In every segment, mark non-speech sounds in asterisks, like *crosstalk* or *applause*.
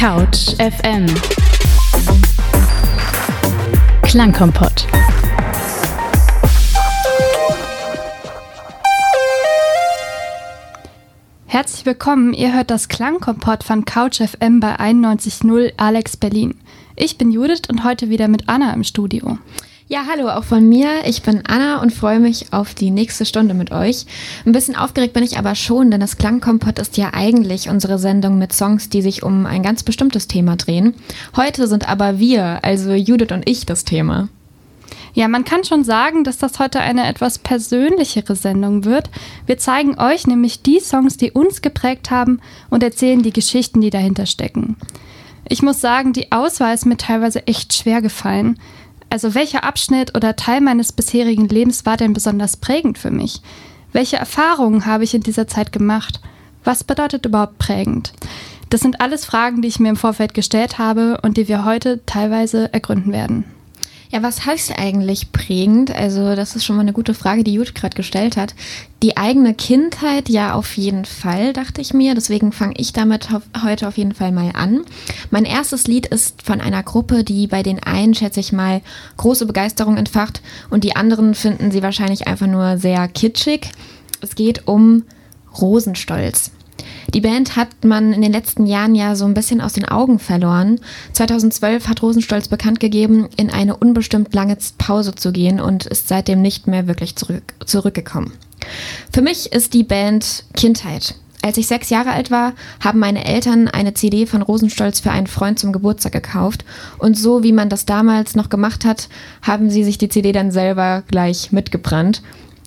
Couch FM Klangkompott Herzlich willkommen, ihr hört das Klangkompott von Couch FM bei 91.0 Alex Berlin. Ich bin Judith und heute wieder mit Anna im Studio. Ja, hallo auch von mir. Ich bin Anna und freue mich auf die nächste Stunde mit euch. Ein bisschen aufgeregt bin ich aber schon, denn das Klangkompott ist ja eigentlich unsere Sendung mit Songs, die sich um ein ganz bestimmtes Thema drehen. Heute sind aber wir, also Judith und ich, das Thema. Ja, man kann schon sagen, dass das heute eine etwas persönlichere Sendung wird. Wir zeigen euch nämlich die Songs, die uns geprägt haben und erzählen die Geschichten, die dahinter stecken. Ich muss sagen, die Auswahl ist mir teilweise echt schwer gefallen. Also welcher Abschnitt oder Teil meines bisherigen Lebens war denn besonders prägend für mich? Welche Erfahrungen habe ich in dieser Zeit gemacht? Was bedeutet überhaupt prägend? Das sind alles Fragen, die ich mir im Vorfeld gestellt habe und die wir heute teilweise ergründen werden. Ja, was heißt eigentlich prägend? Also, das ist schon mal eine gute Frage, die Judith gerade gestellt hat. Die eigene Kindheit, ja, auf jeden Fall, dachte ich mir. Deswegen fange ich damit heute auf jeden Fall mal an. Mein erstes Lied ist von einer Gruppe, die bei den einen, schätze ich mal, große Begeisterung entfacht und die anderen finden sie wahrscheinlich einfach nur sehr kitschig. Es geht um Rosenstolz. Die Band hat man in den letzten Jahren ja so ein bisschen aus den Augen verloren. 2012 hat Rosenstolz bekannt gegeben, in eine unbestimmt lange Pause zu gehen und ist seitdem nicht mehr wirklich zurück, zurückgekommen. Für mich ist die Band Kindheit. Als ich sechs Jahre alt war, haben meine Eltern eine CD von Rosenstolz für einen Freund zum Geburtstag gekauft. Und so wie man das damals noch gemacht hat, haben sie sich die CD dann selber gleich mitgebrannt.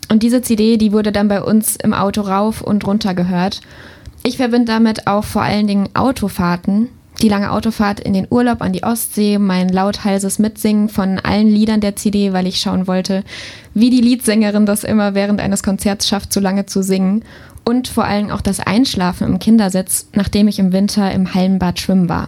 Und diese CD, die wurde dann bei uns im Auto rauf und runter gehört. Ich verbinde damit auch vor allen Dingen Autofahrten. Die lange Autofahrt in den Urlaub an die Ostsee, mein lauthalses Mitsingen von allen Liedern der CD, weil ich schauen wollte, wie die Liedsängerin das immer während eines Konzerts schafft, so lange zu singen. Und vor allem auch das Einschlafen im Kindersitz, nachdem ich im Winter im Hallenbad schwimmen war.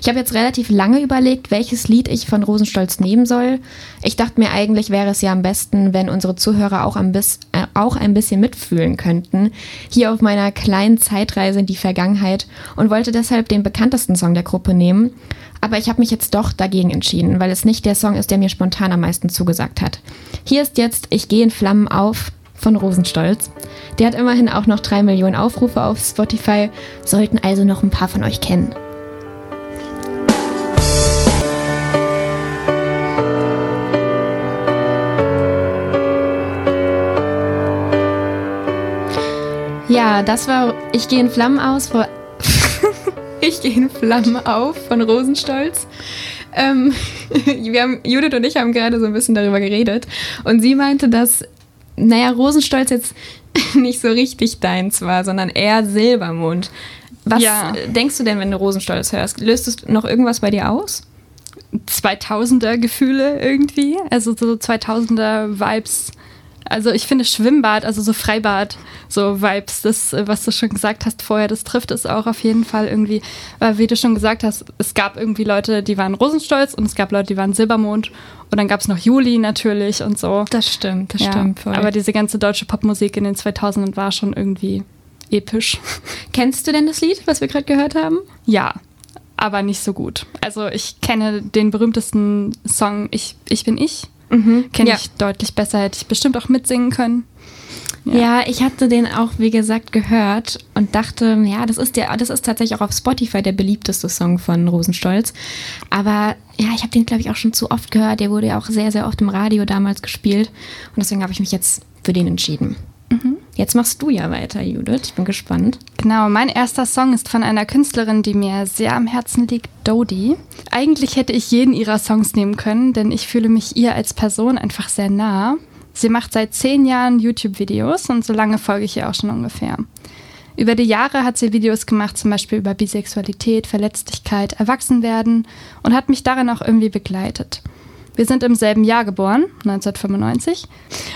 Ich habe jetzt relativ lange überlegt, welches Lied ich von Rosenstolz nehmen soll. Ich dachte mir eigentlich wäre es ja am besten, wenn unsere Zuhörer auch ein, bis, äh, auch ein bisschen mitfühlen könnten. Hier auf meiner kleinen Zeitreise in die Vergangenheit und wollte deshalb den bekanntesten Song der Gruppe nehmen. Aber ich habe mich jetzt doch dagegen entschieden, weil es nicht der Song ist, der mir spontan am meisten zugesagt hat. Hier ist jetzt Ich gehe in Flammen auf von Rosenstolz. Der hat immerhin auch noch drei Millionen Aufrufe auf Spotify, sollten also noch ein paar von euch kennen. Ja, das war Ich gehe in Flammen aus vor. *laughs* ich gehe in Flammen auf von Rosenstolz. Ähm, *laughs* wir haben, Judith und ich haben gerade so ein bisschen darüber geredet und sie meinte, dass, naja, Rosenstolz jetzt *laughs* nicht so richtig deins war, sondern eher Silbermond. Was ja. denkst du denn, wenn du Rosenstolz hörst? Löst es noch irgendwas bei dir aus? 2000er Gefühle irgendwie, also so 2000er Vibes also ich finde Schwimmbad, also so Freibad, so Vibes, das, was du schon gesagt hast vorher, das trifft es auch auf jeden Fall irgendwie. Weil wie du schon gesagt hast, es gab irgendwie Leute, die waren Rosenstolz und es gab Leute, die waren Silbermond und dann gab es noch Juli natürlich und so. Das stimmt, das ja, stimmt. Voll. Aber diese ganze deutsche Popmusik in den 2000ern war schon irgendwie episch. *laughs* Kennst du denn das Lied, was wir gerade gehört haben? Ja, aber nicht so gut. Also ich kenne den berühmtesten Song Ich, ich bin ich Mhm. Kenne ja. ich deutlich besser, hätte ich bestimmt auch mitsingen können. Ja. ja. ich hatte den auch, wie gesagt, gehört und dachte, ja, das ist der, das ist tatsächlich auch auf Spotify der beliebteste Song von Rosenstolz. Aber ja, ich habe den, glaube ich, auch schon zu oft gehört. Der wurde ja auch sehr, sehr oft im Radio damals gespielt. Und deswegen habe ich mich jetzt für den entschieden. Jetzt machst du ja weiter, Judith. Ich bin gespannt. Genau, mein erster Song ist von einer Künstlerin, die mir sehr am Herzen liegt, Dodie. Eigentlich hätte ich jeden ihrer Songs nehmen können, denn ich fühle mich ihr als Person einfach sehr nah. Sie macht seit zehn Jahren YouTube-Videos und so lange folge ich ihr auch schon ungefähr. Über die Jahre hat sie Videos gemacht, zum Beispiel über Bisexualität, Verletzlichkeit, Erwachsenwerden und hat mich darin auch irgendwie begleitet. Wir sind im selben Jahr geboren, 1995.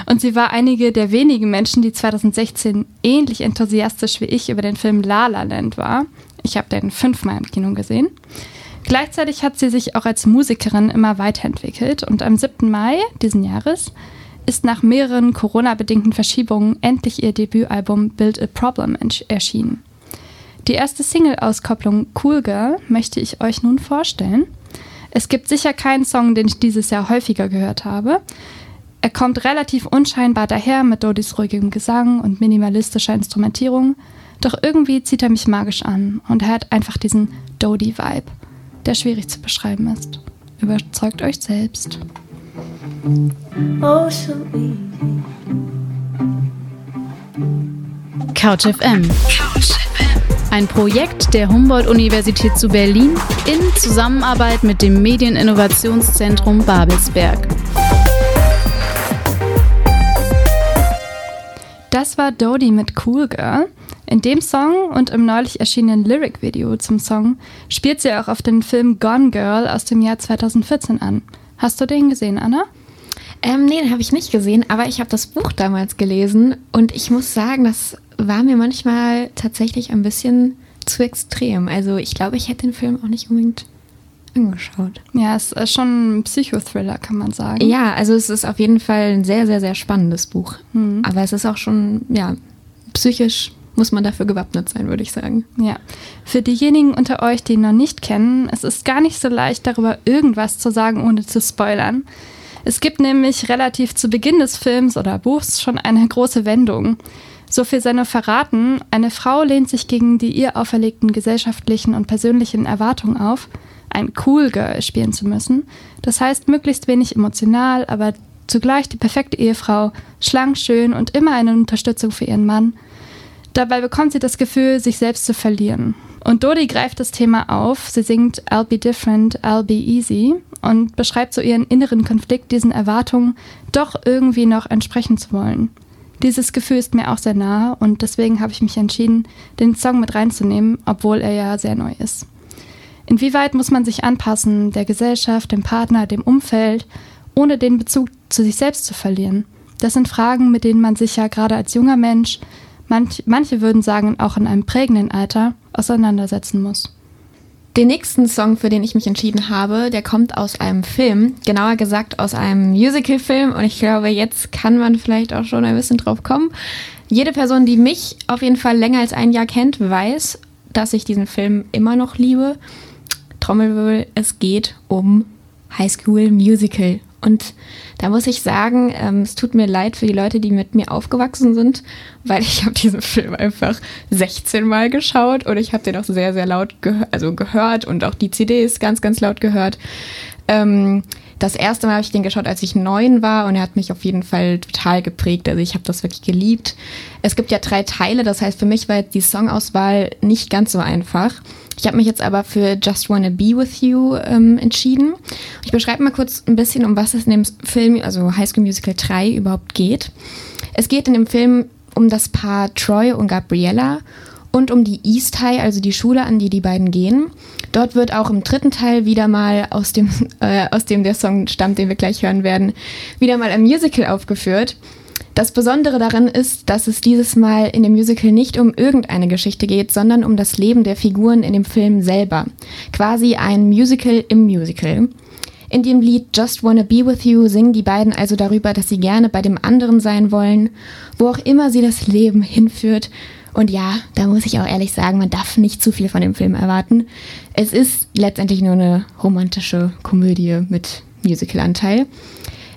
Und sie war einige der wenigen Menschen, die 2016 ähnlich enthusiastisch wie ich über den Film La La Land war. Ich habe den fünfmal im Kino gesehen. Gleichzeitig hat sie sich auch als Musikerin immer weiterentwickelt und am 7. Mai diesen Jahres ist nach mehreren Corona-bedingten Verschiebungen endlich ihr Debütalbum Build a Problem erschienen. Die erste Single-Auskopplung Cool Girl möchte ich euch nun vorstellen. Es gibt sicher keinen Song, den ich dieses Jahr häufiger gehört habe. Er kommt relativ unscheinbar daher mit Dodis ruhigem Gesang und minimalistischer Instrumentierung, doch irgendwie zieht er mich magisch an und er hat einfach diesen Dodie-Vibe, der schwierig zu beschreiben ist. Überzeugt euch selbst. Oh, so Couch FM. Ein Projekt der Humboldt-Universität zu Berlin in Zusammenarbeit mit dem Medieninnovationszentrum Babelsberg. Das war Dodie mit Cool Girl. In dem Song und im neulich erschienenen Lyric-Video zum Song spielt sie auch auf den Film Gone Girl aus dem Jahr 2014 an. Hast du den gesehen, Anna? Ähm, nee, den habe ich nicht gesehen, aber ich habe das Buch damals gelesen und ich muss sagen, das war mir manchmal tatsächlich ein bisschen zu extrem. Also ich glaube, ich hätte den Film auch nicht unbedingt angeschaut. Ja, es ist schon ein Psychothriller, kann man sagen. Ja, also es ist auf jeden Fall ein sehr, sehr, sehr spannendes Buch. Mhm. Aber es ist auch schon, ja, psychisch muss man dafür gewappnet sein, würde ich sagen. Ja. Für diejenigen unter euch, die ihn noch nicht kennen, es ist gar nicht so leicht, darüber irgendwas zu sagen, ohne zu spoilern. Es gibt nämlich relativ zu Beginn des Films oder Buchs schon eine große Wendung. So viel sei nur verraten, eine Frau lehnt sich gegen die ihr auferlegten gesellschaftlichen und persönlichen Erwartungen auf, ein Cool Girl spielen zu müssen. Das heißt, möglichst wenig emotional, aber zugleich die perfekte Ehefrau, schlank, schön und immer eine Unterstützung für ihren Mann. Dabei bekommt sie das Gefühl, sich selbst zu verlieren. Und Dodi greift das Thema auf. Sie singt I'll be different, I'll be easy und beschreibt so ihren inneren Konflikt, diesen Erwartungen doch irgendwie noch entsprechen zu wollen. Dieses Gefühl ist mir auch sehr nahe und deswegen habe ich mich entschieden, den Song mit reinzunehmen, obwohl er ja sehr neu ist. Inwieweit muss man sich anpassen, der Gesellschaft, dem Partner, dem Umfeld, ohne den Bezug zu sich selbst zu verlieren? Das sind Fragen, mit denen man sich ja gerade als junger Mensch, manch, manche würden sagen auch in einem prägenden Alter, auseinandersetzen muss. Den nächsten Song, für den ich mich entschieden habe, der kommt aus einem Film, genauer gesagt aus einem Musical-Film und ich glaube, jetzt kann man vielleicht auch schon ein bisschen drauf kommen. Jede Person, die mich auf jeden Fall länger als ein Jahr kennt, weiß, dass ich diesen Film immer noch liebe. Trommelwirbel, es geht um High School Musical. Und da muss ich sagen, ähm, es tut mir leid für die Leute, die mit mir aufgewachsen sind, weil ich *laughs* habe diesen Film einfach 16 Mal geschaut und ich habe den auch sehr, sehr laut gehör also gehört und auch die CDs ganz, ganz laut gehört. Ähm, das erste Mal habe ich den geschaut, als ich neun war und er hat mich auf jeden Fall total geprägt. Also ich habe das wirklich geliebt. Es gibt ja drei Teile, das heißt für mich war jetzt die Songauswahl nicht ganz so einfach. Ich habe mich jetzt aber für Just Wanna Be With You ähm, entschieden. Ich beschreibe mal kurz ein bisschen, um was es in dem Film, also High School Musical 3 überhaupt geht. Es geht in dem Film um das Paar Troy und Gabriella und um die East High, also die Schule, an die die beiden gehen. Dort wird auch im dritten Teil wieder mal aus dem, *laughs* äh, aus dem der Song stammt, den wir gleich hören werden, wieder mal ein Musical aufgeführt. Das Besondere darin ist, dass es dieses Mal in dem Musical nicht um irgendeine Geschichte geht, sondern um das Leben der Figuren in dem Film selber. Quasi ein Musical im Musical. In dem Lied Just Wanna Be With You singen die beiden also darüber, dass sie gerne bei dem anderen sein wollen, wo auch immer sie das Leben hinführt. Und ja, da muss ich auch ehrlich sagen, man darf nicht zu viel von dem Film erwarten. Es ist letztendlich nur eine romantische Komödie mit Musicalanteil.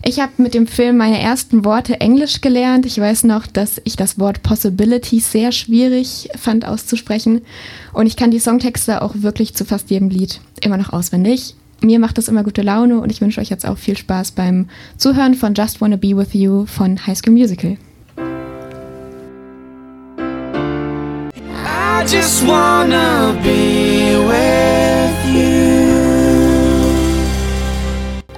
Ich habe mit dem Film meine ersten Worte Englisch gelernt. Ich weiß noch, dass ich das Wort Possibility sehr schwierig fand auszusprechen. Und ich kann die Songtexte auch wirklich zu fast jedem Lied immer noch auswendig. Mir macht das immer gute Laune und ich wünsche euch jetzt auch viel Spaß beim Zuhören von Just Wanna Be With You von High School Musical. I just wanna be with you.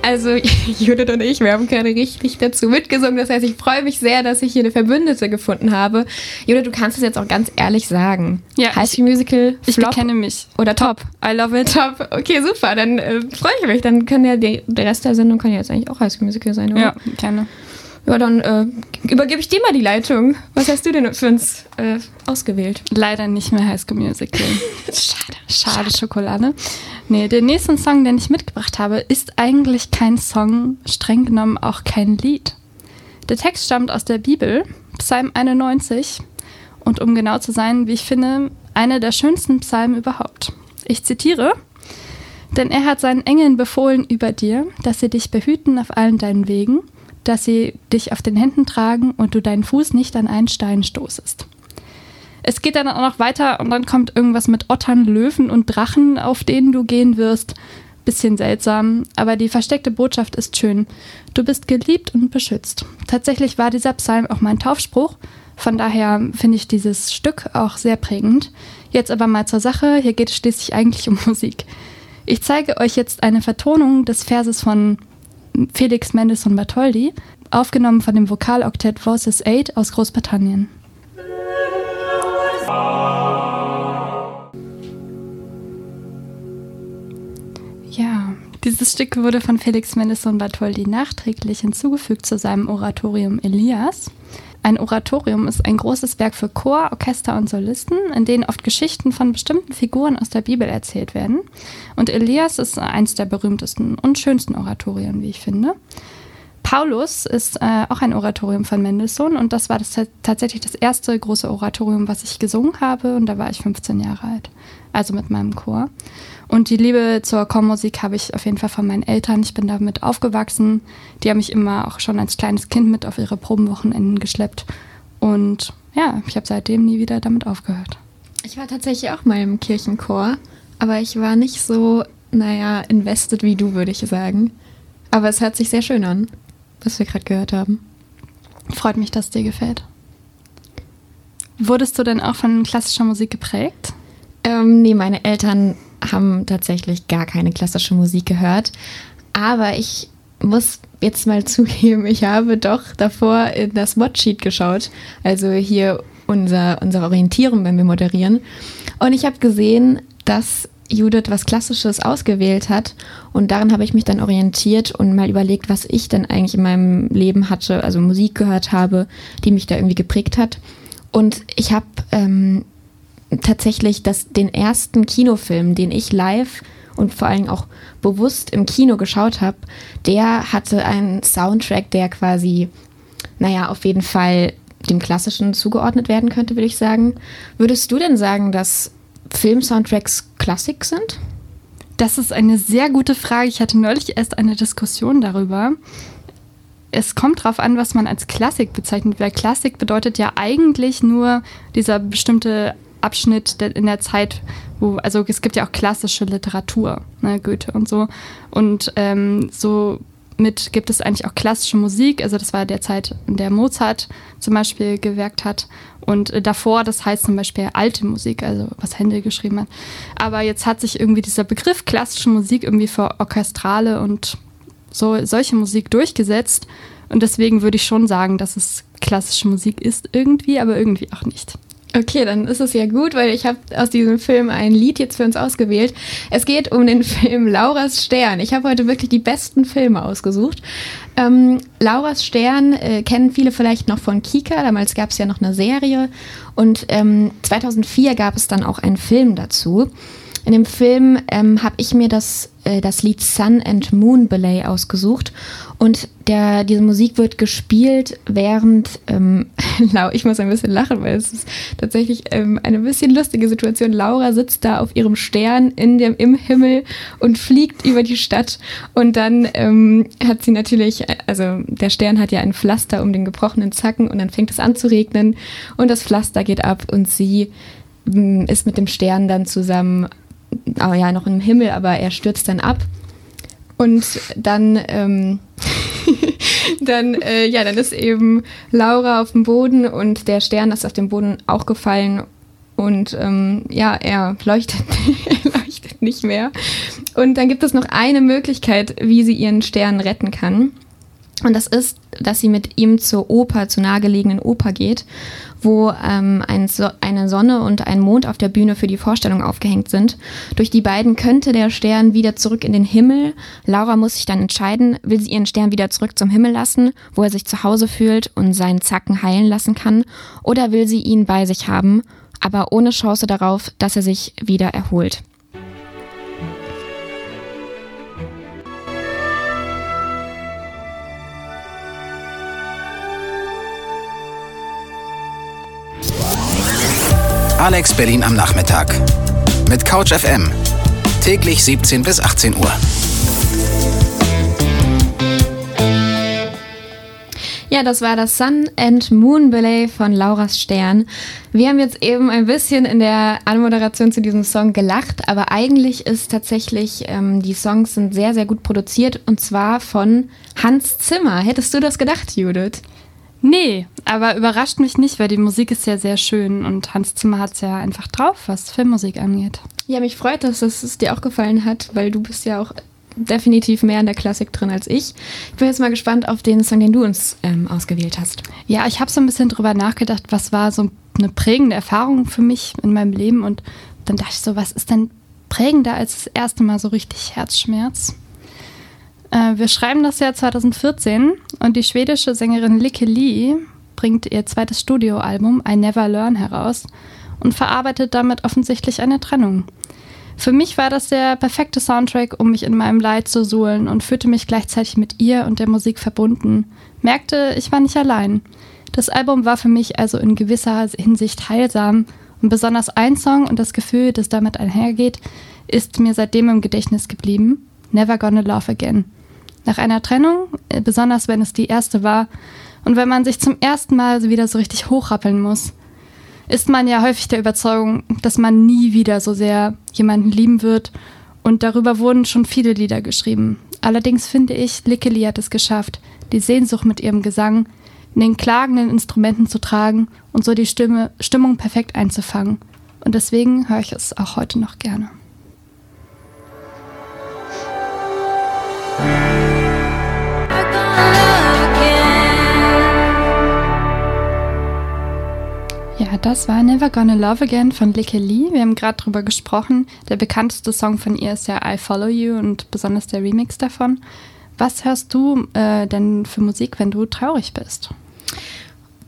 Also *laughs* Judith und ich, wir haben gerade richtig dazu mitgesungen. Das heißt, ich freue mich sehr, dass ich hier eine Verbündete gefunden habe. Judith, du kannst es jetzt auch ganz ehrlich sagen. Ja. High School Musical, ich Flop kenne mich. Oder Top? I love it. Top. Okay, super. Dann äh, freue ich mich. Dann kann ja die, der Rest der Sendung kann ja jetzt eigentlich auch High School Musical sein, oder? Ja, gerne. Ja, dann äh, übergebe ich dir mal die Leitung. Was hast du denn für uns äh, ausgewählt? Leider nicht mehr High School Musical. *laughs* Schade. Schade Schokolade. Nee, der nächste Song, den ich mitgebracht habe, ist eigentlich kein Song, streng genommen auch kein Lied. Der Text stammt aus der Bibel, Psalm 91. Und um genau zu sein, wie ich finde, Einer der schönsten Psalmen überhaupt. Ich zitiere, denn er hat seinen Engeln befohlen über dir, dass sie dich behüten auf allen deinen Wegen, dass sie dich auf den Händen tragen und du deinen Fuß nicht an einen Stein stoßest. Es geht dann auch noch weiter und dann kommt irgendwas mit Ottern, Löwen und Drachen, auf denen du gehen wirst. Bisschen seltsam, aber die versteckte Botschaft ist schön. Du bist geliebt und beschützt. Tatsächlich war dieser Psalm auch mein Taufspruch. Von daher finde ich dieses Stück auch sehr prägend. Jetzt aber mal zur Sache. Hier geht es schließlich eigentlich um Musik. Ich zeige euch jetzt eine Vertonung des Verses von Felix Mendelssohn Bartholdy, aufgenommen von dem Vokaloktett Voices 8 aus Großbritannien. Ja, dieses Stück wurde von Felix Mendelssohn Bartholdy nachträglich hinzugefügt zu seinem Oratorium Elias. Ein Oratorium ist ein großes Werk für Chor, Orchester und Solisten, in denen oft Geschichten von bestimmten Figuren aus der Bibel erzählt werden. Und Elias ist eines der berühmtesten und schönsten Oratorien, wie ich finde. Paulus ist äh, auch ein Oratorium von Mendelssohn und das war das tatsächlich das erste große Oratorium, was ich gesungen habe und da war ich 15 Jahre alt, also mit meinem Chor. Und die Liebe zur Chormusik habe ich auf jeden Fall von meinen Eltern. Ich bin damit aufgewachsen. Die haben mich immer auch schon als kleines Kind mit auf ihre Probenwochenenden geschleppt. Und ja, ich habe seitdem nie wieder damit aufgehört. Ich war tatsächlich auch mal im Kirchenchor, aber ich war nicht so, naja, invested wie du, würde ich sagen. Aber es hört sich sehr schön an, was wir gerade gehört haben. Freut mich, dass es dir gefällt. Wurdest du denn auch von klassischer Musik geprägt? Ähm, nee, meine Eltern haben tatsächlich gar keine klassische Musik gehört. Aber ich muss jetzt mal *laughs* zugeben, ich habe doch davor in das Watchsheet geschaut. Also hier unser, unsere Orientierung, wenn wir moderieren. Und ich habe gesehen, dass Judith was Klassisches ausgewählt hat. Und daran habe ich mich dann orientiert und mal überlegt, was ich denn eigentlich in meinem Leben hatte, also Musik gehört habe, die mich da irgendwie geprägt hat. Und ich habe ähm, tatsächlich das, den ersten Kinofilm, den ich live und vor allem auch bewusst im Kino geschaut habe, der hatte einen Soundtrack, der quasi, naja, auf jeden Fall dem klassischen zugeordnet werden könnte, würde ich sagen. Würdest du denn sagen, dass Film-Soundtracks Klassik sind? Das ist eine sehr gute Frage. Ich hatte neulich erst eine Diskussion darüber. Es kommt darauf an, was man als Klassik bezeichnet, weil Klassik bedeutet ja eigentlich nur dieser bestimmte Abschnitt in der Zeit, wo, also es gibt ja auch klassische Literatur, ne, Goethe und so. Und ähm, so mit gibt es eigentlich auch klassische Musik. Also das war der Zeit, in der Mozart zum Beispiel gewirkt hat. Und äh, davor, das heißt zum Beispiel alte Musik, also was Händel geschrieben hat. Aber jetzt hat sich irgendwie dieser Begriff klassische Musik irgendwie für orchestrale und so solche Musik durchgesetzt. Und deswegen würde ich schon sagen, dass es klassische Musik ist irgendwie, aber irgendwie auch nicht. Okay, dann ist es ja gut, weil ich habe aus diesem Film ein Lied jetzt für uns ausgewählt. Es geht um den *laughs* Film Lauras Stern. Ich habe heute wirklich die besten Filme ausgesucht. Ähm, Lauras Stern äh, kennen viele vielleicht noch von Kika. Damals gab es ja noch eine Serie. Und ähm, 2004 gab es dann auch einen Film dazu. In dem Film ähm, habe ich mir das, äh, das Lied Sun and Moon Belay ausgesucht. Und der, diese Musik wird gespielt, während, ähm, *laughs* ich muss ein bisschen lachen, weil es ist tatsächlich ähm, eine bisschen lustige Situation. Laura sitzt da auf ihrem Stern in dem, im Himmel und fliegt über die Stadt. Und dann ähm, hat sie natürlich, also der Stern hat ja ein Pflaster um den gebrochenen Zacken und dann fängt es an zu regnen. Und das Pflaster geht ab und sie mm, ist mit dem Stern dann zusammen aber ja, noch im Himmel, aber er stürzt dann ab. Und dann, ähm, *laughs* dann, äh, ja, dann ist eben Laura auf dem Boden und der Stern ist auf dem Boden auch gefallen. Und ähm, ja, er leuchtet, *laughs* er leuchtet nicht mehr. Und dann gibt es noch eine Möglichkeit, wie sie ihren Stern retten kann. Und das ist, dass sie mit ihm zur Oper, zur nahegelegenen Oper geht, wo ähm, ein so eine Sonne und ein Mond auf der Bühne für die Vorstellung aufgehängt sind. Durch die beiden könnte der Stern wieder zurück in den Himmel. Laura muss sich dann entscheiden, will sie ihren Stern wieder zurück zum Himmel lassen, wo er sich zu Hause fühlt und seinen Zacken heilen lassen kann, oder will sie ihn bei sich haben, aber ohne Chance darauf, dass er sich wieder erholt. Alex Berlin am Nachmittag. Mit Couch FM. Täglich 17 bis 18 Uhr. Ja, das war das Sun and Moon Ballet von Laura's Stern. Wir haben jetzt eben ein bisschen in der Anmoderation zu diesem Song gelacht, aber eigentlich ist tatsächlich, ähm, die Songs sind sehr, sehr gut produziert und zwar von Hans Zimmer. Hättest du das gedacht, Judith? Nee, aber überrascht mich nicht, weil die Musik ist ja sehr schön und Hans Zimmer hat es ja einfach drauf, was Filmmusik angeht. Ja, mich freut das, dass es dir auch gefallen hat, weil du bist ja auch definitiv mehr in der Klassik drin als ich. Ich bin jetzt mal gespannt auf den Song, den du uns ähm, ausgewählt hast. Ja, ich habe so ein bisschen drüber nachgedacht, was war so eine prägende Erfahrung für mich in meinem Leben und dann dachte ich so, was ist denn prägender als das erste Mal so richtig Herzschmerz? Äh, wir schreiben das Jahr 2014 und die schwedische Sängerin Likke Lee bringt ihr zweites Studioalbum I Never Learn heraus und verarbeitet damit offensichtlich eine Trennung. Für mich war das der perfekte Soundtrack, um mich in meinem Leid zu suhlen und fühlte mich gleichzeitig mit ihr und der Musik verbunden. Merkte, ich war nicht allein. Das Album war für mich also in gewisser Hinsicht heilsam und besonders ein Song und das Gefühl, das damit einhergeht, ist mir seitdem im Gedächtnis geblieben. Never Gonna Love Again. Nach einer Trennung, äh, besonders wenn es die erste war und wenn man sich zum ersten Mal wieder so richtig hochrappeln muss, ist man ja häufig der Überzeugung, dass man nie wieder so sehr jemanden lieben wird. Und darüber wurden schon viele Lieder geschrieben. Allerdings finde ich, Lickeli hat es geschafft, die Sehnsucht mit ihrem Gesang in den klagenden Instrumenten zu tragen und so die Stimme, Stimmung perfekt einzufangen. Und deswegen höre ich es auch heute noch gerne. Ja, das war Never Gonna Love Again von Likke Lee. Wir haben gerade drüber gesprochen. Der bekannteste Song von ihr ist ja I Follow You und besonders der Remix davon. Was hörst du äh, denn für Musik, wenn du traurig bist?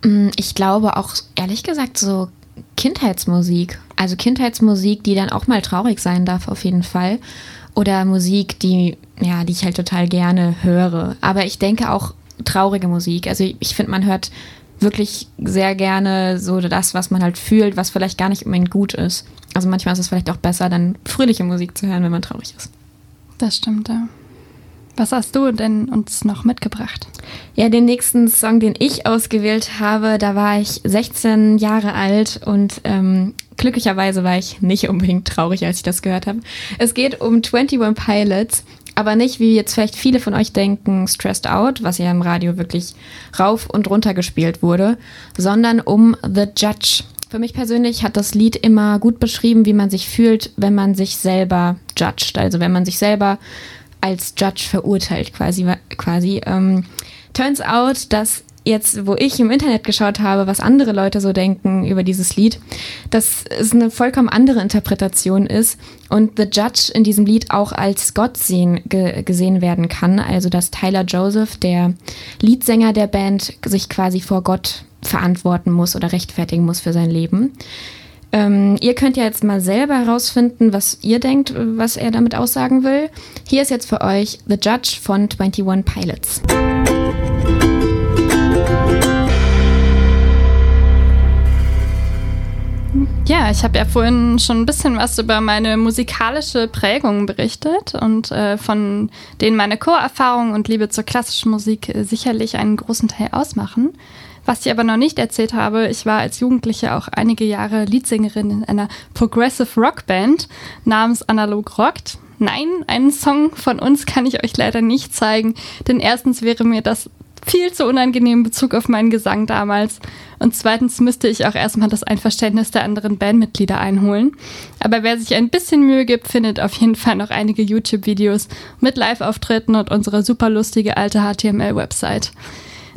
Mm, ich glaube auch, ehrlich gesagt, so Kindheitsmusik. Also Kindheitsmusik, die dann auch mal traurig sein darf, auf jeden Fall. Oder Musik, die, ja, die ich halt total gerne höre. Aber ich denke auch traurige Musik. Also ich finde, man hört wirklich sehr gerne so das, was man halt fühlt, was vielleicht gar nicht unbedingt gut ist. Also manchmal ist es vielleicht auch besser, dann fröhliche Musik zu hören, wenn man traurig ist. Das stimmt, ja. Was hast du denn uns noch mitgebracht? Ja, den nächsten Song, den ich ausgewählt habe, da war ich 16 Jahre alt und ähm, glücklicherweise war ich nicht unbedingt traurig, als ich das gehört habe. Es geht um 21 Pilots aber nicht, wie jetzt vielleicht viele von euch denken, Stressed Out, was ja im Radio wirklich rauf und runter gespielt wurde, sondern um The Judge. Für mich persönlich hat das Lied immer gut beschrieben, wie man sich fühlt, wenn man sich selber judged. Also wenn man sich selber als Judge verurteilt, quasi. quasi. Ähm, turns out, dass jetzt, wo ich im Internet geschaut habe, was andere Leute so denken über dieses Lied, dass es eine vollkommen andere Interpretation ist und The Judge in diesem Lied auch als Gott sehen, ge gesehen werden kann. Also, dass Tyler Joseph, der Leadsänger der Band, sich quasi vor Gott verantworten muss oder rechtfertigen muss für sein Leben. Ähm, ihr könnt ja jetzt mal selber herausfinden, was ihr denkt, was er damit aussagen will. Hier ist jetzt für euch The Judge von 21 Pilots. Ja, ich habe ja vorhin schon ein bisschen was über meine musikalische Prägung berichtet und äh, von denen meine Chorerfahrung und Liebe zur klassischen Musik äh, sicherlich einen großen Teil ausmachen. Was ich aber noch nicht erzählt habe, ich war als Jugendliche auch einige Jahre Leadsängerin in einer Progressive Rock Band namens Analog Rockt. Nein, einen Song von uns kann ich euch leider nicht zeigen, denn erstens wäre mir das viel zu unangenehm in Bezug auf meinen Gesang damals. Und zweitens müsste ich auch erstmal das Einverständnis der anderen Bandmitglieder einholen. Aber wer sich ein bisschen Mühe gibt, findet auf jeden Fall noch einige YouTube-Videos mit Live-Auftritten und unsere super lustige alte HTML-Website.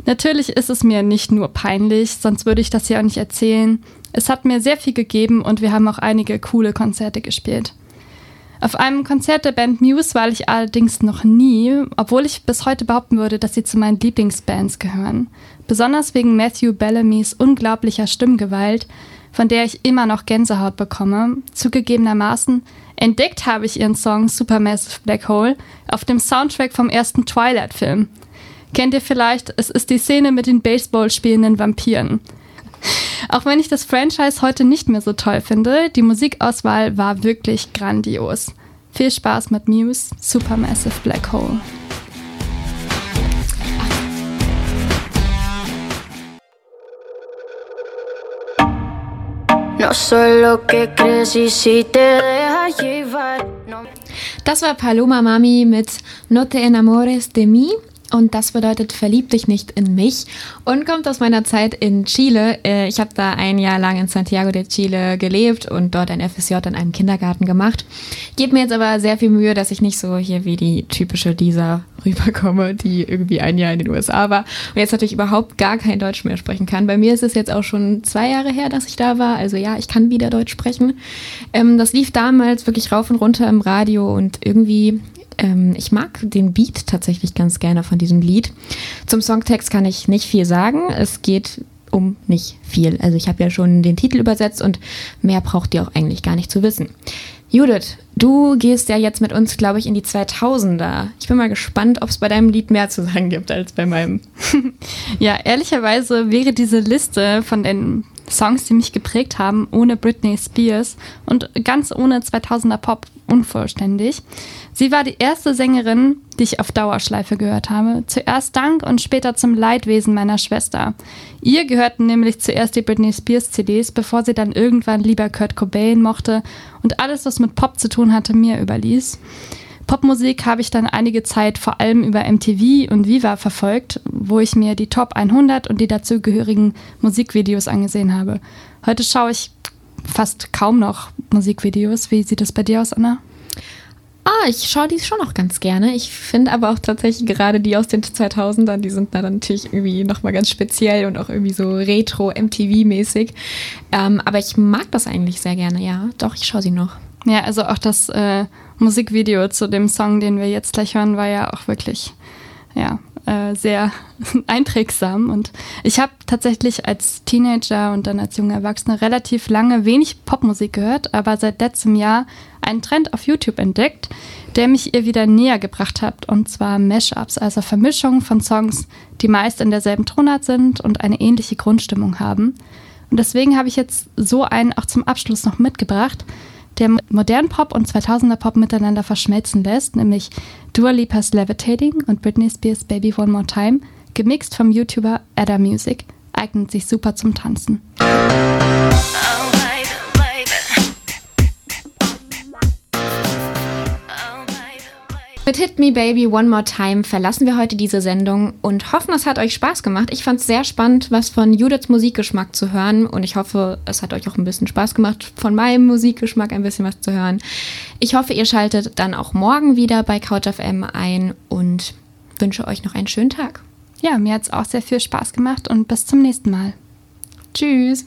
Natürlich ist es mir nicht nur peinlich, sonst würde ich das hier auch nicht erzählen. Es hat mir sehr viel gegeben und wir haben auch einige coole Konzerte gespielt. Auf einem Konzert der Band Muse war ich allerdings noch nie, obwohl ich bis heute behaupten würde, dass sie zu meinen Lieblingsbands gehören. Besonders wegen Matthew Bellamy's unglaublicher Stimmgewalt, von der ich immer noch Gänsehaut bekomme. Zugegebenermaßen entdeckt habe ich ihren Song Supermassive Black Hole auf dem Soundtrack vom ersten Twilight-Film. Kennt ihr vielleicht? Es ist die Szene mit den Baseball spielenden Vampiren. *laughs* Auch wenn ich das Franchise heute nicht mehr so toll finde, die Musikauswahl war wirklich grandios. Viel Spaß mit Muse, Supermassive Black Hole. Das war Paloma Mami mit No te enamores de mí und das bedeutet Verlieb dich nicht in mich und kommt aus meiner Zeit in Chile. Äh, ich habe da ein Jahr lang in Santiago de Chile gelebt und dort ein FSJ in einem Kindergarten gemacht. Gebe mir jetzt aber sehr viel Mühe, dass ich nicht so hier wie die typische Lisa rüberkomme, die irgendwie ein Jahr in den USA war und jetzt natürlich überhaupt gar kein Deutsch mehr sprechen kann. Bei mir ist es jetzt auch schon zwei Jahre her, dass ich da war. Also ja, ich kann wieder Deutsch sprechen. Ähm, das lief damals wirklich rauf und runter im Radio und irgendwie ähm, ich mag den Beat tatsächlich ganz gerne von diesem Lied. Zum Songtext kann ich nicht viel sagen. Es geht um nicht viel. Also ich habe ja schon den Titel übersetzt und mehr braucht ihr auch eigentlich gar nicht zu wissen. Judith, du gehst ja jetzt mit uns, glaube ich, in die 2000er. Ich bin mal gespannt, ob es bei deinem Lied mehr zu sagen gibt als bei meinem. *laughs* ja, ehrlicherweise wäre diese Liste von den Songs, die mich geprägt haben, ohne Britney Spears und ganz ohne 2000er Pop unvollständig. Sie war die erste Sängerin, die ich auf Dauerschleife gehört habe. Zuerst dank und später zum Leidwesen meiner Schwester. Ihr gehörten nämlich zuerst die Britney Spears CDs, bevor sie dann irgendwann lieber Kurt Cobain mochte und alles, was mit Pop zu tun hatte, mir überließ. Popmusik habe ich dann einige Zeit vor allem über MTV und Viva verfolgt, wo ich mir die Top 100 und die dazugehörigen Musikvideos angesehen habe. Heute schaue ich fast kaum noch Musikvideos. Wie sieht das bei dir aus, Anna? Ah, ich schaue die schon noch ganz gerne. Ich finde aber auch tatsächlich gerade die aus den 2000ern, die sind dann natürlich irgendwie nochmal ganz speziell und auch irgendwie so retro-MTV-mäßig. Ähm, aber ich mag das eigentlich sehr gerne, ja. Doch, ich schaue sie noch. Ja, also auch das äh, Musikvideo zu dem Song, den wir jetzt gleich hören, war ja auch wirklich, ja, äh, sehr *laughs* einprägsam. Und ich habe tatsächlich als Teenager und dann als junge Erwachsene relativ lange wenig Popmusik gehört, aber seit letztem Jahr einen Trend auf YouTube entdeckt, der mich ihr wieder näher gebracht hat, und zwar Mashups, also Vermischungen von Songs, die meist in derselben Tonart sind und eine ähnliche Grundstimmung haben. Und deswegen habe ich jetzt so einen auch zum Abschluss noch mitgebracht der modernen Pop und 2000er Pop miteinander verschmelzen lässt, nämlich Dua Lipa's Levitating und Britney Spears Baby One More Time, gemixt vom YouTuber Ada Music, eignet sich super zum Tanzen. Mit Hit Me Baby One More Time verlassen wir heute diese Sendung und hoffen, es hat euch Spaß gemacht. Ich fand es sehr spannend, was von Judiths Musikgeschmack zu hören und ich hoffe, es hat euch auch ein bisschen Spaß gemacht, von meinem Musikgeschmack ein bisschen was zu hören. Ich hoffe, ihr schaltet dann auch morgen wieder bei CouchFM ein und wünsche euch noch einen schönen Tag. Ja, mir hat es auch sehr viel Spaß gemacht und bis zum nächsten Mal. Tschüss.